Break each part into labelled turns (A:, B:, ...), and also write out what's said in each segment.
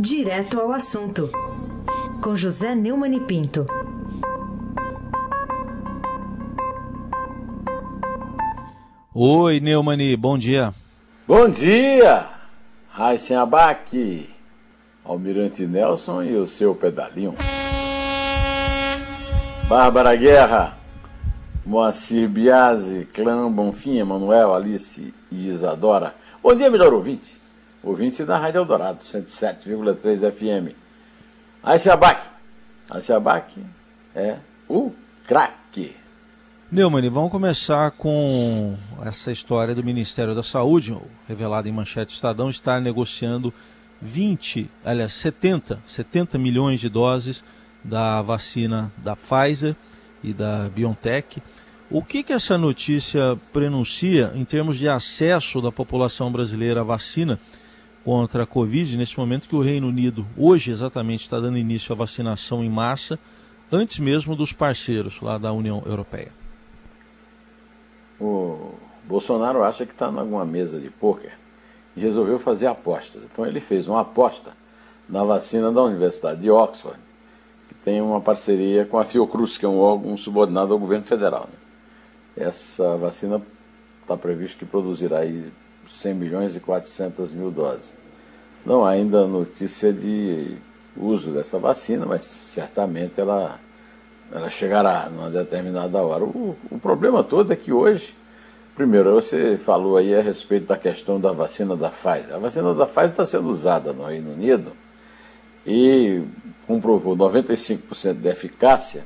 A: Direto ao assunto, com José Neumann e Pinto.
B: Oi, Neumani, bom dia.
C: Bom dia, Raíssen Abac, Almirante Nelson e o seu pedalinho. Bárbara Guerra, Moacir Biasi, Clã Bonfim, Emanuel, Alice e Isadora. Bom dia, melhor ouvinte. Ouvinte da Rádio Eldorado, 107,3 FM. Aí Abac. Aí Abac é o craque.
B: Neumann, vamos começar com essa história do Ministério da Saúde, revelada em manchete Estadão, está negociando 20, aliás, 70, 70 milhões de doses da vacina da Pfizer e da BioNTech. O que, que essa notícia prenuncia em termos de acesso da população brasileira à vacina? Contra a Covid, nesse momento que o Reino Unido, hoje exatamente, está dando início à vacinação em massa, antes mesmo dos parceiros lá da União Europeia.
C: O Bolsonaro acha que está alguma mesa de pôquer e resolveu fazer apostas. Então ele fez uma aposta na vacina da Universidade de Oxford, que tem uma parceria com a Fiocruz, que é um órgão subordinado ao governo federal. Né? Essa vacina está previsto que produzirá aí 100 milhões e 400 mil doses. Não há ainda notícia de uso dessa vacina, mas certamente ela, ela chegará numa determinada hora. O, o problema todo é que hoje, primeiro, você falou aí a respeito da questão da vacina da Pfizer. A vacina da Pfizer está sendo usada no Reino Unido e comprovou 95% de eficácia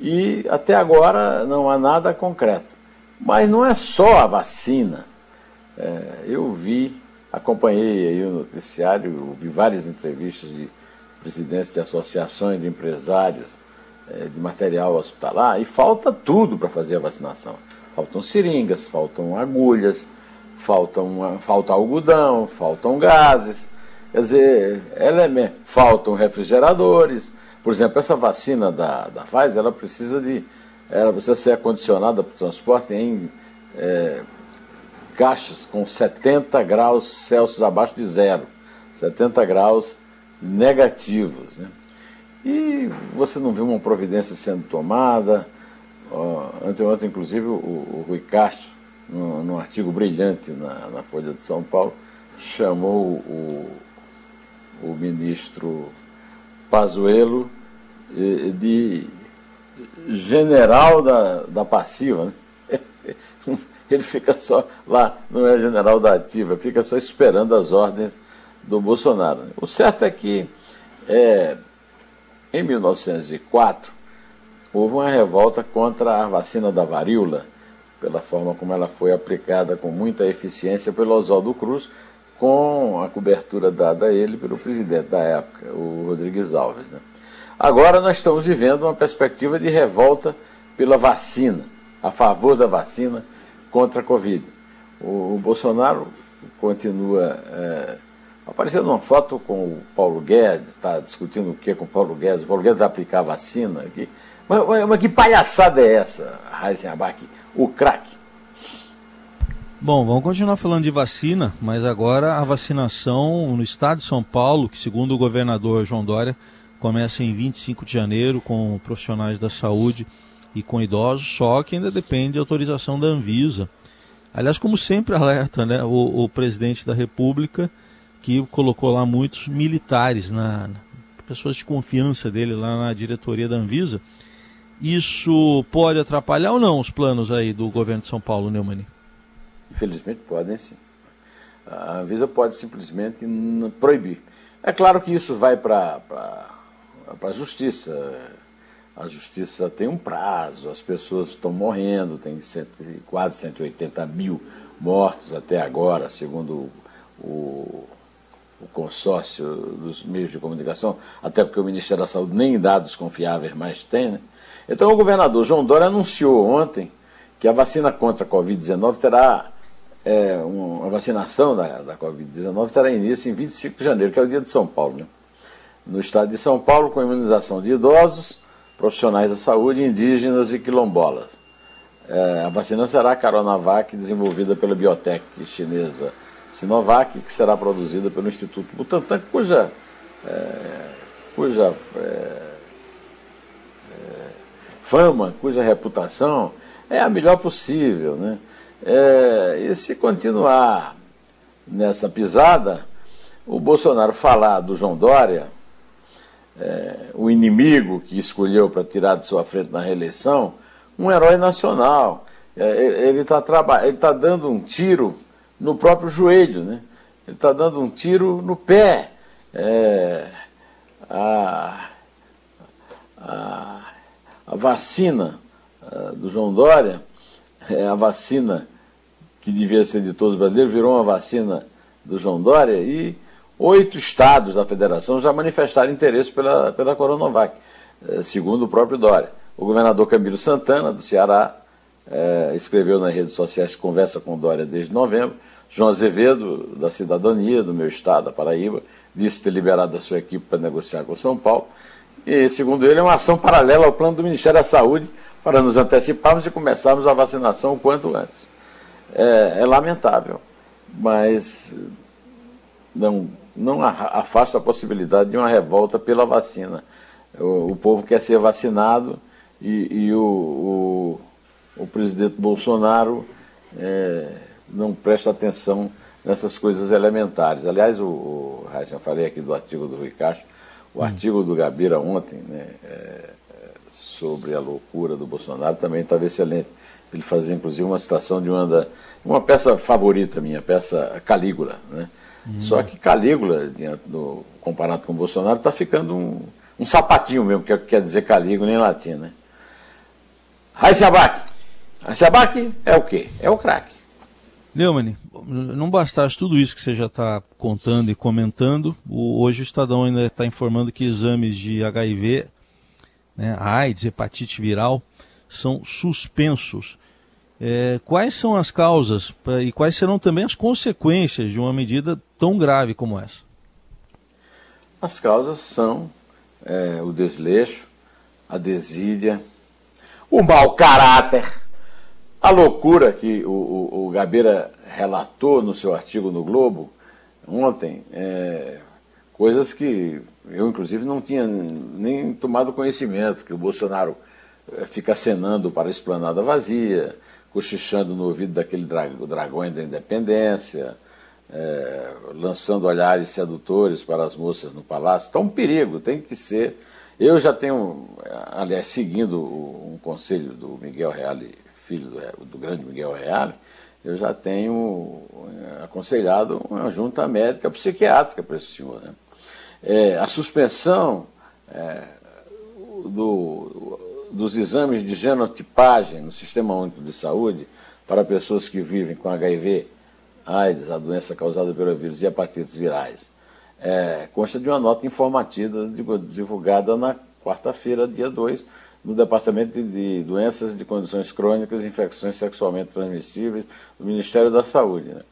C: e até agora não há nada concreto. Mas não é só a vacina é, eu vi, acompanhei aí o noticiário, vi várias entrevistas de presidentes de associações de empresários é, de material hospitalar e falta tudo para fazer a vacinação. Faltam seringas, faltam agulhas, faltam, falta algodão, faltam gases, quer dizer, elemento, faltam refrigeradores. Por exemplo, essa vacina da, da Pfizer, ela precisa de, ela precisa ser acondicionada para o transporte em é, caixas com 70 graus Celsius abaixo de zero, 70 graus negativos. Né? E você não viu uma providência sendo tomada. Uh, anteontem, inclusive, o, o Rui Castro, num, num artigo brilhante na, na, Folha de São Paulo, chamou o, o ministro Pazuello de general da, da passiva. Né? Ele fica só lá, não é general da ativa, fica só esperando as ordens do Bolsonaro. O certo é que é, em 1904 houve uma revolta contra a vacina da varíola, pela forma como ela foi aplicada com muita eficiência pelo Oswaldo Cruz, com a cobertura dada a ele pelo presidente da época, o Rodrigues Alves. Né? Agora nós estamos vivendo uma perspectiva de revolta pela vacina, a favor da vacina, contra a Covid. O, o Bolsonaro continua é, aparecendo uma foto com o Paulo Guedes, está discutindo o que com o Paulo Guedes, o Paulo Guedes vai aplicar a vacina. Aqui. Mas, mas, mas que palhaçada é essa, Heisenberg, o craque?
B: Bom, vamos continuar falando de vacina, mas agora a vacinação no estado de São Paulo, que segundo o governador João Dória, começa em 25 de janeiro com profissionais da saúde e com idosos, só que ainda depende de autorização da Anvisa. Aliás, como sempre alerta né, o, o presidente da República, que colocou lá muitos militares, na, pessoas de confiança dele lá na diretoria da Anvisa. Isso pode atrapalhar ou não os planos aí do governo de São Paulo, Neumani?
C: Infelizmente podem sim. A Anvisa pode simplesmente proibir. É claro que isso vai para a justiça a justiça tem um prazo, as pessoas estão morrendo, tem cento, quase 180 mil mortos até agora, segundo o, o consórcio dos meios de comunicação, até porque o Ministério da Saúde nem dados confiáveis mais tem. Né? Então o governador João Dória anunciou ontem que a vacina contra a Covid-19 terá, é, uma vacinação da, da Covid-19 terá início em 25 de janeiro, que é o dia de São Paulo. Né? No estado de São Paulo, com imunização de idosos, profissionais da saúde, indígenas e quilombolas. É, a vacina será a Coronavac, desenvolvida pela biotech chinesa Sinovac, que será produzida pelo Instituto Butantan, cuja é, cuja é, é, fama, cuja reputação é a melhor possível. Né? É, e se continuar nessa pisada, o Bolsonaro falar do João Dória, é, o inimigo que escolheu para tirar de sua frente na reeleição, um herói nacional. É, ele está tá dando um tiro no próprio joelho, né? ele está dando um tiro no pé. É, a, a, a, vacina a, do João Dória, é a vacina que devia ser de todos os brasileiros, virou uma vacina do João Dória e oito estados da federação já manifestaram interesse pela, pela Coronavac, é, segundo o próprio Dória. O governador Camilo Santana, do Ceará, é, escreveu nas redes sociais conversa com Dória desde novembro. João Azevedo, da Cidadania, do meu estado, da Paraíba, disse ter liberado a sua equipe para negociar com São Paulo. E, segundo ele, é uma ação paralela ao plano do Ministério da Saúde para nos anteciparmos e começarmos a vacinação o quanto antes. É, é lamentável, mas não, não afasta a possibilidade de uma revolta pela vacina. O, o povo quer ser vacinado e, e o, o, o, presidente Bolsonaro é, não presta atenção nessas coisas elementares. Aliás, o, o eu falei aqui do artigo do Rui Castro, o hum. artigo do Gabira ontem, né, é, sobre a loucura do Bolsonaro, também estava excelente. Ele fazia, inclusive, uma citação de uma, da, uma peça favorita minha, peça Calígula. Né? Hum. Só que Calígula, do, comparado com Bolsonaro, está ficando um, um sapatinho mesmo, que é quer dizer Calígula em latim. Né? Raíssa Abac. Raíssa Abac é o quê? É o craque.
B: Neumann, não bastasse tudo isso que você já está contando e comentando, o, hoje o Estadão ainda está informando que exames de HIV, né, AIDS, hepatite viral, são suspensos. É, quais são as causas e quais serão também as consequências de uma medida tão grave como essa?
C: As causas são é, o desleixo, a desídia, o mau caráter, a loucura que o, o, o Gabeira relatou no seu artigo no Globo ontem, é, coisas que eu, inclusive, não tinha nem tomado conhecimento, que o Bolsonaro é, fica acenando para a esplanada vazia, cochichando no ouvido daquele dragão da independência, é, lançando olhares sedutores para as moças no palácio. Então, um perigo, tem que ser. Eu já tenho, aliás, seguindo um conselho do Miguel Reale filho do, do grande Miguel Reale, eu já tenho eh, aconselhado uma junta médica psiquiátrica para esse senhor. Né? É, a suspensão é, do, dos exames de genotipagem no Sistema Único de Saúde para pessoas que vivem com HIV, AIDS, a doença causada pelo vírus e hepatites virais, é, consta de uma nota informativa divulgada na quarta-feira, dia 2, no Departamento de Doenças de Condições Crônicas e Infecções Sexualmente Transmissíveis do Ministério da Saúde. Né?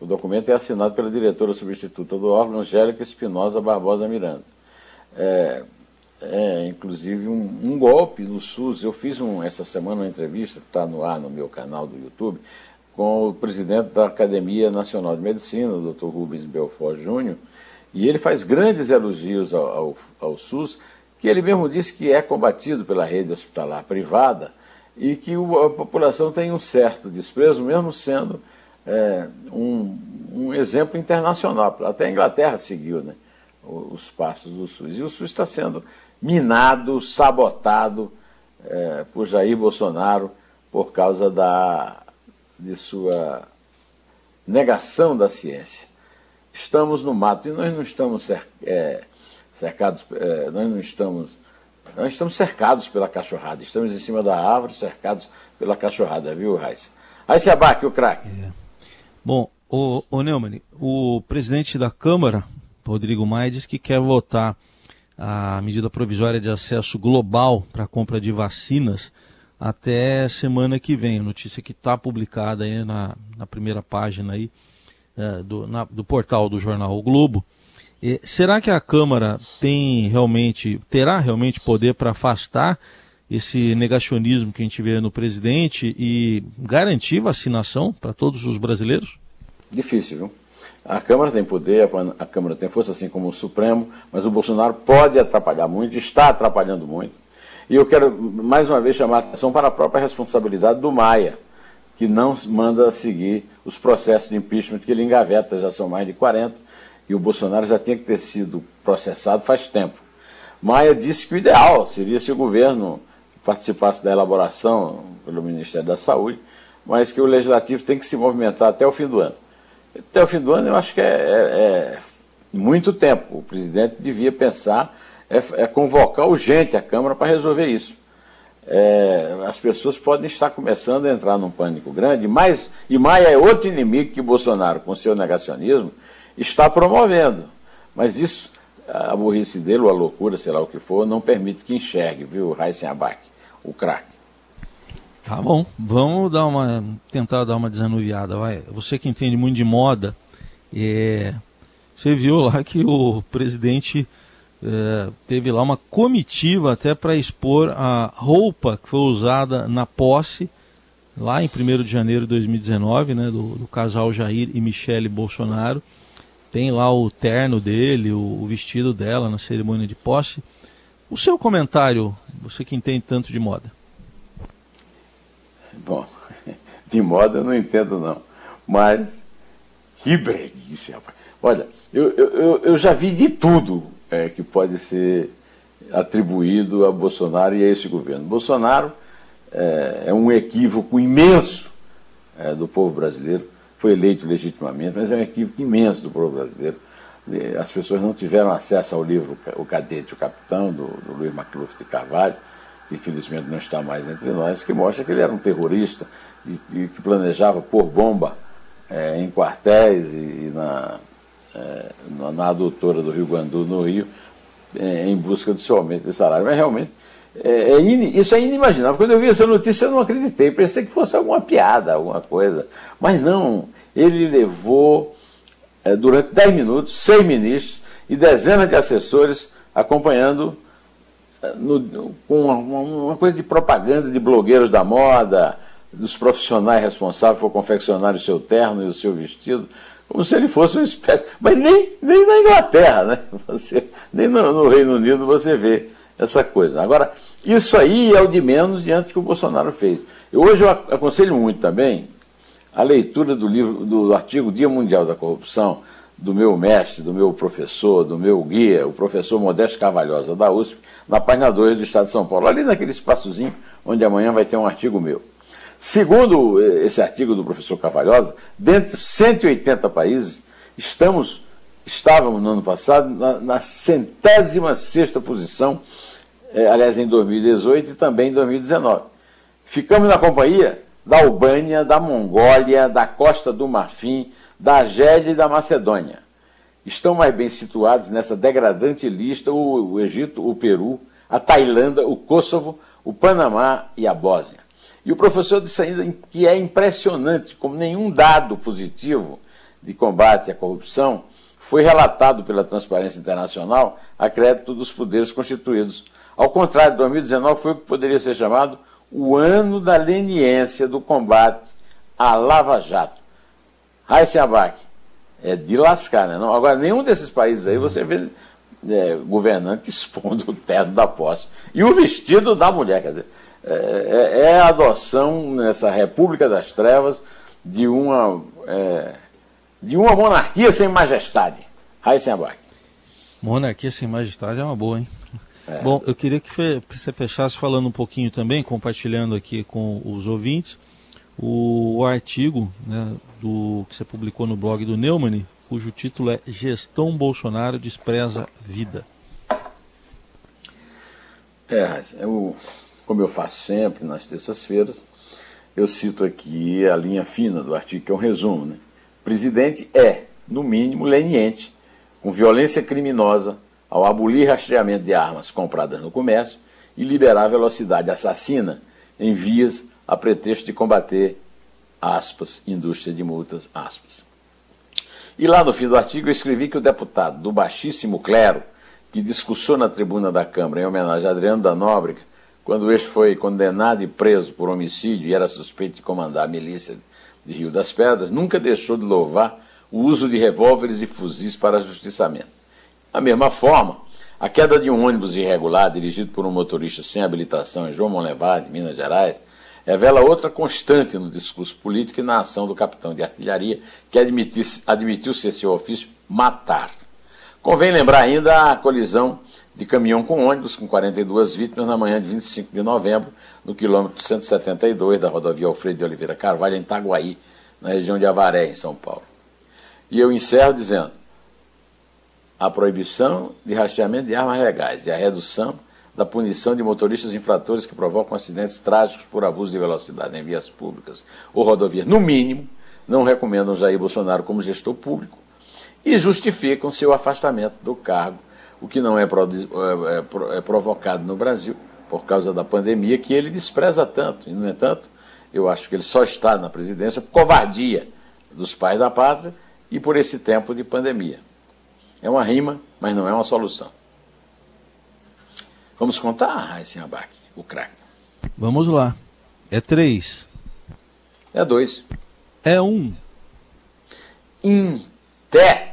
C: O documento é assinado pela diretora substituta do órgão, Angélica Espinosa Barbosa Miranda. É, é inclusive um, um, golpe no SUS. Eu fiz um, essa semana uma entrevista, que está no ar no meu canal do YouTube, com o presidente da Academia Nacional de Medicina, o Dr. Rubens Belfort Júnior, e ele faz grandes elogios ao, ao, ao SUS, que ele mesmo disse que é combatido pela rede hospitalar privada e que a população tem um certo desprezo, mesmo sendo é, um, um, exemplo internacional. Até a Inglaterra seguiu né, os passos do SUS. E o SUS está sendo minado, sabotado é, por Jair Bolsonaro por causa da, de sua negação da ciência. Estamos no mato e nós não estamos é, cercados, é, nós não estamos, nós estamos cercados pela cachorrada, estamos em cima da árvore, cercados pela cachorrada, viu, Raíssa? Aí se abaque o craque. É.
B: Bom, o, o Neumann, o presidente da Câmara, Rodrigo Maia, diz que quer votar a medida provisória de acesso global para a compra de vacinas até semana que vem. Notícia que está publicada aí na, na primeira página aí, é, do, na, do portal do jornal o Globo. E será que a Câmara tem realmente, terá realmente poder para afastar esse negacionismo que a gente vê no presidente e garantir vacinação para todos os brasileiros?
C: Difícil, viu? A Câmara tem poder, a Câmara tem força, assim como o Supremo, mas o Bolsonaro pode atrapalhar muito, está atrapalhando muito. E eu quero, mais uma vez, chamar a atenção para a própria responsabilidade do Maia, que não manda seguir os processos de impeachment que ele engaveta, já são mais de 40, e o Bolsonaro já tinha que ter sido processado faz tempo. Maia disse que o ideal seria se o governo participasse da elaboração pelo Ministério da Saúde, mas que o Legislativo tem que se movimentar até o fim do ano. Até o fim do ano eu acho que é, é, é muito tempo. O presidente devia pensar, é, é convocar urgente a Câmara para resolver isso. É, as pessoas podem estar começando a entrar num pânico grande, mas, e Maia é outro inimigo que Bolsonaro, com seu negacionismo, está promovendo. Mas isso, a burrice dele, ou a loucura, sei lá o que for, não permite que enxergue, viu, Raíssen Abac, o craque.
B: Tá bom, vamos dar uma, tentar dar uma desanuviada, vai. Você que entende muito de moda, é, você viu lá que o presidente é, teve lá uma comitiva até para expor a roupa que foi usada na posse, lá em 1 de janeiro de 2019, né, do, do casal Jair e Michele Bolsonaro. Tem lá o terno dele, o, o vestido dela na cerimônia de posse. O seu comentário, você que entende tanto de moda.
C: Bom, de moda eu não entendo não. Mas que breguice, rapaz. Olha, eu, eu, eu já vi de tudo é, que pode ser atribuído a Bolsonaro e a esse governo. Bolsonaro é, é um equívoco imenso é, do povo brasileiro. Foi eleito legitimamente, mas é um equívoco imenso do povo brasileiro. As pessoas não tiveram acesso ao livro O Cadete o Capitão, do, do Luiz Macluf de Carvalho que infelizmente não está mais entre nós, que mostra que ele era um terrorista e, e que planejava pôr bomba é, em quartéis e, e na, é, na, adutora do Rio Guandu, no Rio, é, em busca do seu aumento de salário. Mas realmente, é, é in, isso é inimaginável. Quando eu vi essa notícia, eu não acreditei. Pensei que fosse alguma piada, alguma coisa. Mas não, ele levou, é, durante 10 minutos, seis ministros e dezenas de assessores acompanhando no, com uma, uma, coisa de propaganda de blogueiros da moda, dos profissionais responsáveis por confeccionar o seu terno e o seu vestido, como se ele fosse uma espécie. Mas nem, nem na Inglaterra, né? Você, nem no, no Reino Unido você vê essa coisa. Agora, isso aí é o de menos diante do que o Bolsonaro fez. Eu, hoje eu aconselho muito também a leitura do livro, do artigo Dia Mundial da Corrupção, do meu mestre, do meu professor, do meu guia, o professor Modesto Carvalhosa da USP, na página 2 do Estado de São Paulo, ali naquele espaçozinho onde amanhã vai ter um artigo meu. Segundo eh, esse artigo do professor Carvalhosa, dentre 180 países, estamos, estávamos no ano passado na, na centésima sexta posição, eh, aliás, em 2018 e também em 2019. Ficamos na companhia da Albânia, da Mongólia, da Costa do Marfim, da Argélia e da Macedônia. Estão mais bem situados nessa degradante lista o, o Egito, o Peru, a Tailândia, o Kosovo, o Panamá e a Bósnia. E o professor disse ainda que é impressionante como nenhum dado positivo de combate à corrupção foi relatado pela Transparência Internacional a crédito dos poderes constituídos. Ao contrário, 2019 foi o que poderia ser chamado o ano da leniência do combate à Lava Jato. Raíssa Abac, é de lascar, né? Não, agora, nenhum desses países aí você vê é, governante expondo o terno da posse e o vestido da mulher. Quer dizer, é, é, é a adoção nessa República das Trevas de uma, é, de uma monarquia sem majestade. Raíssa Abac.
B: Monarquia sem majestade é uma boa, hein? É. Bom, eu queria que você fechasse falando um pouquinho também, compartilhando aqui com os ouvintes, o, artigo né, do que você publicou no blog do Neumann, cujo título é Gestão Bolsonaro despreza vida.
C: É, eu, como eu faço sempre nas terças-feiras, eu cito aqui a linha fina do artigo, que é um resumo. Né? Presidente é, no mínimo, leniente, com violência criminosa, ao abolir rastreamento de armas compradas no comércio e liberar velocidade assassina em vias a pretexto de combater, aspas, indústria de multas, aspas. E lá no fim do artigo eu escrevi que o deputado do baixíssimo clero, que discursou na tribuna da Câmara em homenagem a Adriano da Nóbrega, quando este foi condenado e preso por homicídio e era suspeito de comandar a milícia de Rio das Pedras, nunca deixou de louvar o uso de revólveres e fuzis para justiçamento. Da mesma forma, a queda de um ônibus irregular dirigido por um motorista sem habilitação em João Monlevade, Minas Gerais, revela outra constante no discurso político e na ação do capitão de artilharia, que admitiu ser seu ofício matar. Convém lembrar ainda a colisão de caminhão com ônibus, com 42 vítimas, na manhã de 25 de novembro, no quilômetro 172 da rodovia Alfredo de Oliveira Carvalho, em Itaguaí, na região de Avaré, em São Paulo. E eu encerro dizendo: a proibição de rastreamento de armas legais e a redução da punição de motoristas infratores que provocam acidentes trágicos por abuso de velocidade em vias públicas ou rodovias, no mínimo, não recomendam Jair Bolsonaro como gestor público e justificam seu afastamento do cargo, o que não é, é, é, é provocado no Brasil por causa da pandemia, que ele despreza tanto. E, no entanto, eu acho que ele só está na presidência por covardia dos pais da pátria e por esse tempo de pandemia. É uma rima, mas não é uma solução. Vamos contar, Raíssen Abac, o craque.
B: Vamos lá. É três.
C: É dois.
B: É um.
C: Té.